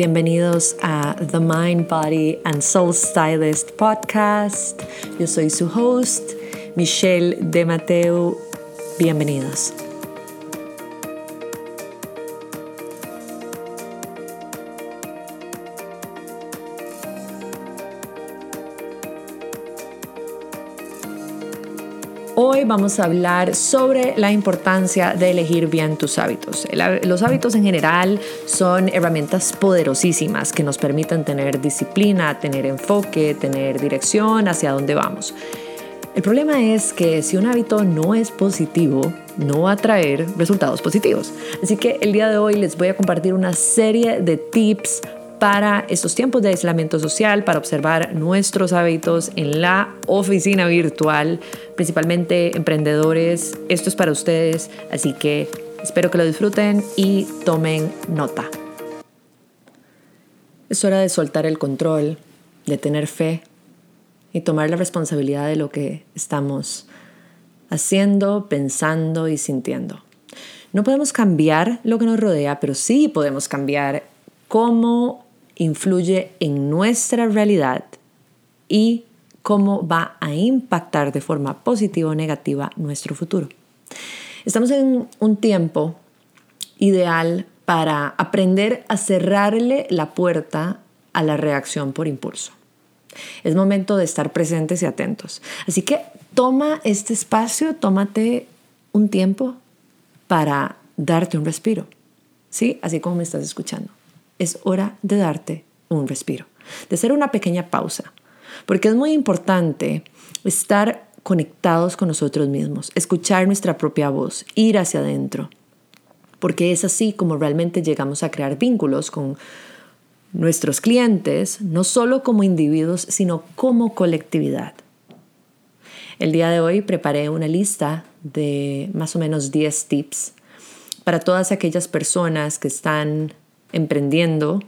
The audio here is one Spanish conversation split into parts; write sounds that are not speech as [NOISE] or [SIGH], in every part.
Bienvenidos a The Mind, Body and Soul Stylist podcast. Yo soy su host, Michelle de Mateo. Bienvenidos. Hoy vamos a hablar sobre la importancia de elegir bien tus hábitos. Los hábitos en general son herramientas poderosísimas que nos permiten tener disciplina, tener enfoque, tener dirección hacia dónde vamos. El problema es que si un hábito no es positivo, no va a traer resultados positivos. Así que el día de hoy les voy a compartir una serie de tips para estos tiempos de aislamiento social, para observar nuestros hábitos en la oficina virtual, principalmente emprendedores. Esto es para ustedes, así que espero que lo disfruten y tomen nota. Es hora de soltar el control, de tener fe y tomar la responsabilidad de lo que estamos haciendo, pensando y sintiendo. No podemos cambiar lo que nos rodea, pero sí podemos cambiar cómo influye en nuestra realidad y cómo va a impactar de forma positiva o negativa nuestro futuro. Estamos en un tiempo ideal para aprender a cerrarle la puerta a la reacción por impulso. Es momento de estar presentes y atentos. Así que toma este espacio, tómate un tiempo para darte un respiro. ¿Sí? Así como me estás escuchando es hora de darte un respiro, de hacer una pequeña pausa, porque es muy importante estar conectados con nosotros mismos, escuchar nuestra propia voz, ir hacia adentro, porque es así como realmente llegamos a crear vínculos con nuestros clientes, no solo como individuos, sino como colectividad. El día de hoy preparé una lista de más o menos 10 tips para todas aquellas personas que están emprendiendo,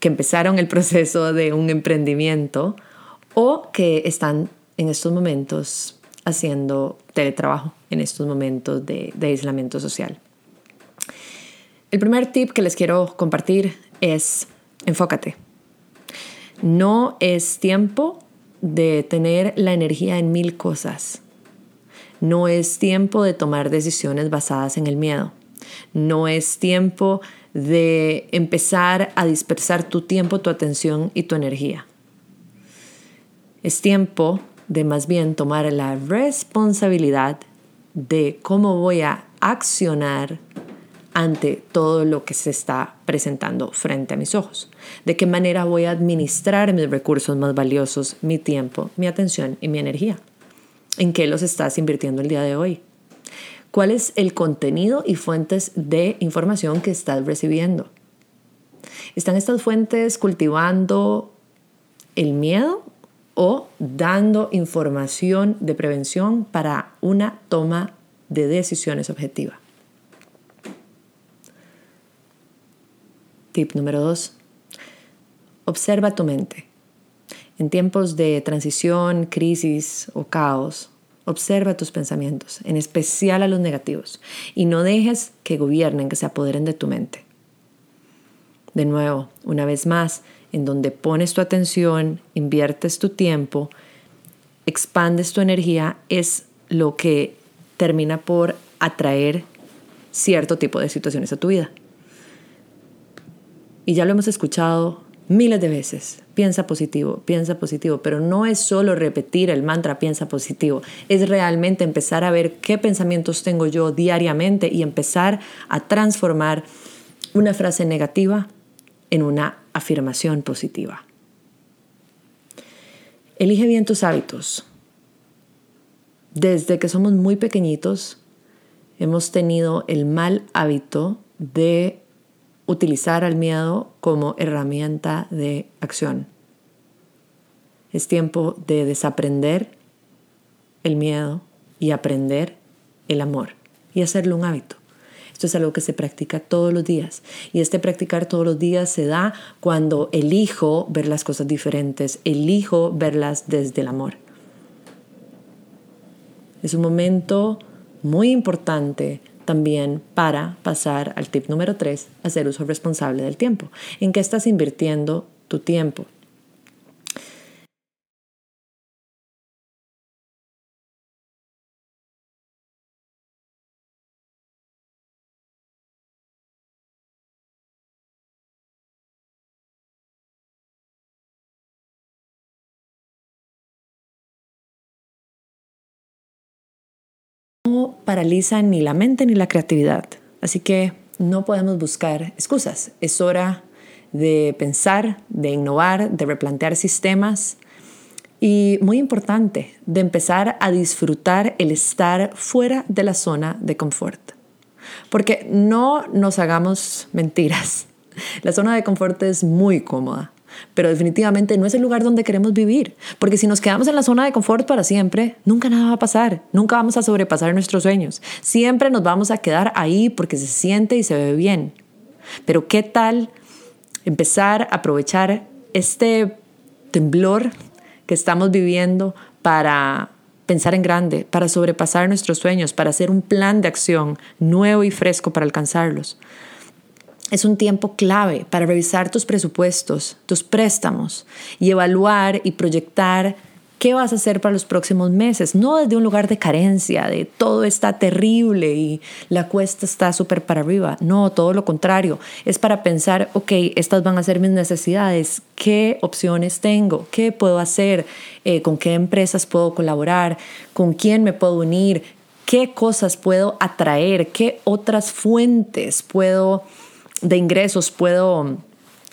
que empezaron el proceso de un emprendimiento o que están en estos momentos haciendo teletrabajo, en estos momentos de, aislamiento social. El primer tip que les quiero compartir es enfócate. No es tiempo de tener la energía en mil cosas. No es tiempo de tomar decisiones basadas en el miedo. No es tiempo de empezar a dispersar tu tiempo, tu atención y tu energía. Es tiempo de más bien tomar la responsabilidad de cómo voy a accionar ante todo lo que se está presentando frente a mis ojos. De qué manera voy a administrar mis recursos más valiosos, mi tiempo, mi atención y mi energía. ¿En qué los estás invirtiendo el día de hoy? Cuál es el contenido y fuentes de información que estás recibiendo. ¿Están estas fuentes cultivando el miedo o dando información de prevención para una toma de decisiones objetiva? Tip número dos. Observa tu mente. En tiempos de transición, crisis o caos, Observa tus pensamientos, en especial a los negativos, y no dejes que gobiernen, que se apoderen de tu mente. De nuevo, una vez más, en donde pones tu atención, inviertes tu tiempo, expandes tu energía, es lo que termina por atraer cierto tipo de situaciones a tu vida. Y ya lo hemos escuchado miles de veces. Piensa positivo, piensa positivo, pero no es solo repetir el mantra piensa positivo, es realmente empezar a ver qué pensamientos tengo yo diariamente y empezar a transformar una frase negativa en una afirmación positiva. Elige bien tus hábitos. Desde que somos muy pequeñitos, hemos tenido el mal hábito de utilizar al miedo como herramienta de acción. Es tiempo de desaprender el miedo y aprender el amor y hacerlo un hábito. Esto es algo que se practica todos los días y este practicar todos los días se da cuando elijo ver las cosas diferentes, elijo verlas desde el amor. Es un momento muy importante también para pasar al tip número 3, hacer uso responsable del tiempo. ¿En qué estás invirtiendo tu tiempo? No paralizan ni la mente ni la creatividad. Así que no podemos buscar excusas. Es hora de pensar, de innovar, de replantear sistemas y, muy importante, de empezar a disfrutar el estar fuera de la zona de confort. Porque no nos hagamos mentiras. [LAUGHS] La zona de confort es muy cómoda pero definitivamente no es el lugar donde queremos vivir, porque si nos quedamos en la zona de confort para siempre, nunca nada va a pasar, nunca vamos a sobrepasar nuestros sueños, siempre nos vamos a quedar ahí porque se siente y se ve bien. Pero ¿qué tal empezar a aprovechar este temblor que estamos viviendo para pensar en grande, para sobrepasar nuestros sueños, para hacer un plan de acción nuevo y fresco para alcanzarlos? Es un tiempo clave para revisar tus presupuestos, tus préstamos y evaluar y proyectar qué vas a hacer para los próximos meses, no desde un lugar de carencia, de todo está terrible y la cuesta está súper para arriba, no, todo lo contrario, es para pensar, ok, estas van a ser mis necesidades, qué opciones tengo, qué puedo hacer, eh, con qué empresas puedo colaborar, con quién me puedo unir, qué cosas puedo atraer, qué otras fuentes puedo de ingresos puedo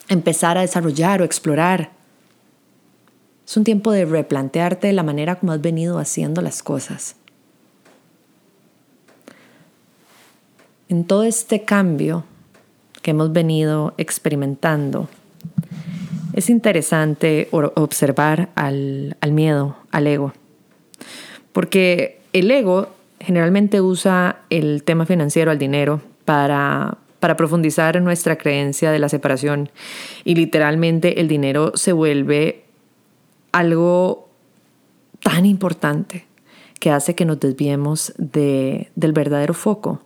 empezar a desarrollar o explorar. Es un tiempo de replantearte la manera como has venido haciendo las cosas. En todo este cambio que hemos venido experimentando, es interesante observar al, al miedo, al ego, porque el ego generalmente usa el tema financiero, al dinero, para para profundizar en nuestra creencia de la separación y literalmente el dinero se vuelve algo tan importante que hace que nos desviemos de, del verdadero foco,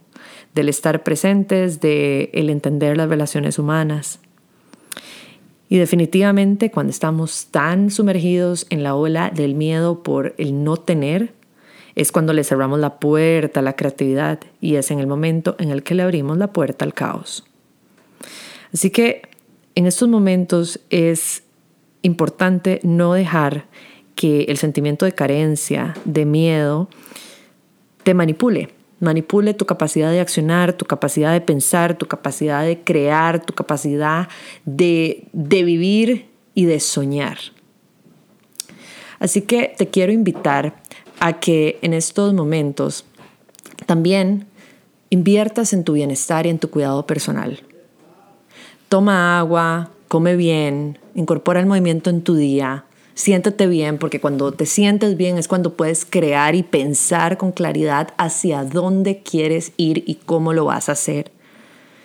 del estar presentes, de el entender las relaciones humanas. Y definitivamente cuando estamos tan sumergidos en la ola del miedo por el no tener, es cuando le cerramos la puerta a la creatividad y es en el momento en el que le abrimos la puerta al caos. Así que en estos momentos es importante no dejar que el sentimiento de carencia, de miedo, te manipule. Manipule tu capacidad de accionar, tu capacidad de pensar, tu capacidad de crear, tu capacidad de, de vivir y de soñar. Así que te quiero invitar a que en estos momentos también inviertas en tu bienestar y en tu cuidado personal. Toma agua, come bien, incorpora el movimiento en tu día, siéntate bien, porque cuando te sientes bien es cuando puedes crear y pensar con claridad hacia dónde quieres ir y cómo lo vas a hacer.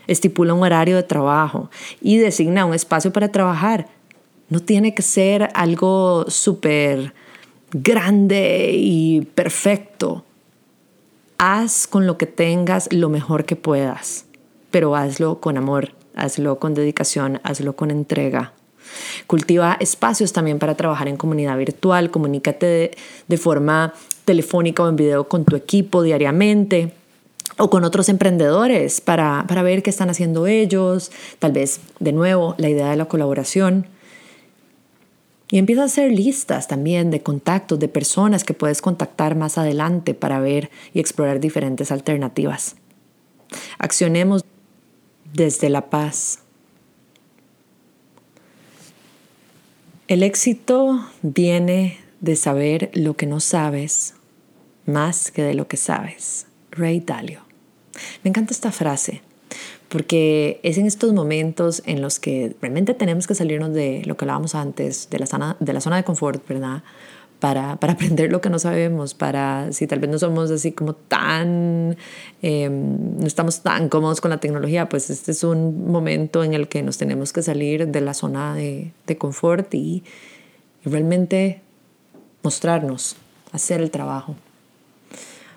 Estipula un horario de trabajo y designa un espacio para trabajar. No tiene que ser algo súper grande y perfecto. Haz con lo que tengas lo mejor que puedas, pero hazlo con amor, hazlo con dedicación, hazlo con entrega. Cultiva espacios también para trabajar en comunidad virtual, comunícate de, forma telefónica o en video con tu equipo diariamente o con otros emprendedores para, para ver qué están haciendo ellos, tal vez de nuevo la idea de la colaboración. Y empieza a hacer listas también de contactos, de personas que puedes contactar más adelante para ver y explorar diferentes alternativas. Accionemos desde la paz. El éxito viene de saber lo que no sabes más que de lo que sabes. Ray Dalio. Me encanta esta frase porque es en estos momentos en los que realmente tenemos que salirnos de lo que hablábamos antes, de la zona de, la zona de confort, ¿verdad? Para, [LAUGHS] aprender lo que no sabemos, para si tal vez no somos así como tan, em, no estamos tan cómodos con la tecnología, pues este es un momento en el que nos tenemos que salir de la zona de, confort y realmente mostrarnos, hacer el trabajo.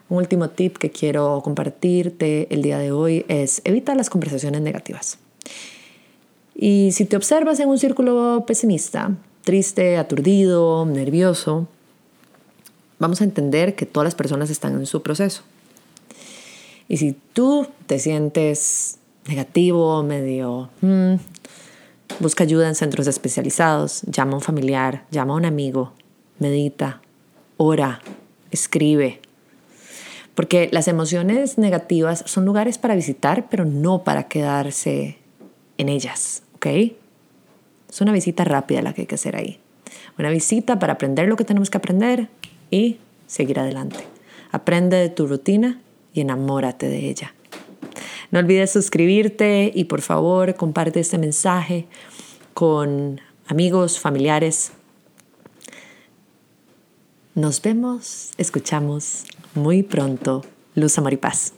Un último tip que quiero compartirte el día de hoy es evita las conversaciones negativas. Y si te observas en un círculo pesimista, triste, aturdido, nervioso, vamos a entender que todas las personas están en su proceso. Y si tú te sientes negativo, medio, mm, busca ayuda en centros especializados, llama a un familiar, llama a un amigo, medita, ora, escribe. Porque las emociones negativas son lugares para visitar, pero no para quedarse en ellas, ¿ok? Es una visita rápida la que hay que hacer ahí. Una visita para aprender lo que tenemos que aprender y seguir adelante. Aprende de tu rutina y enamórate de ella. No olvides suscribirte y por favor comparte este mensaje con amigos, familiares. Nos vemos, escuchamos muy pronto. Luz, amor y paz.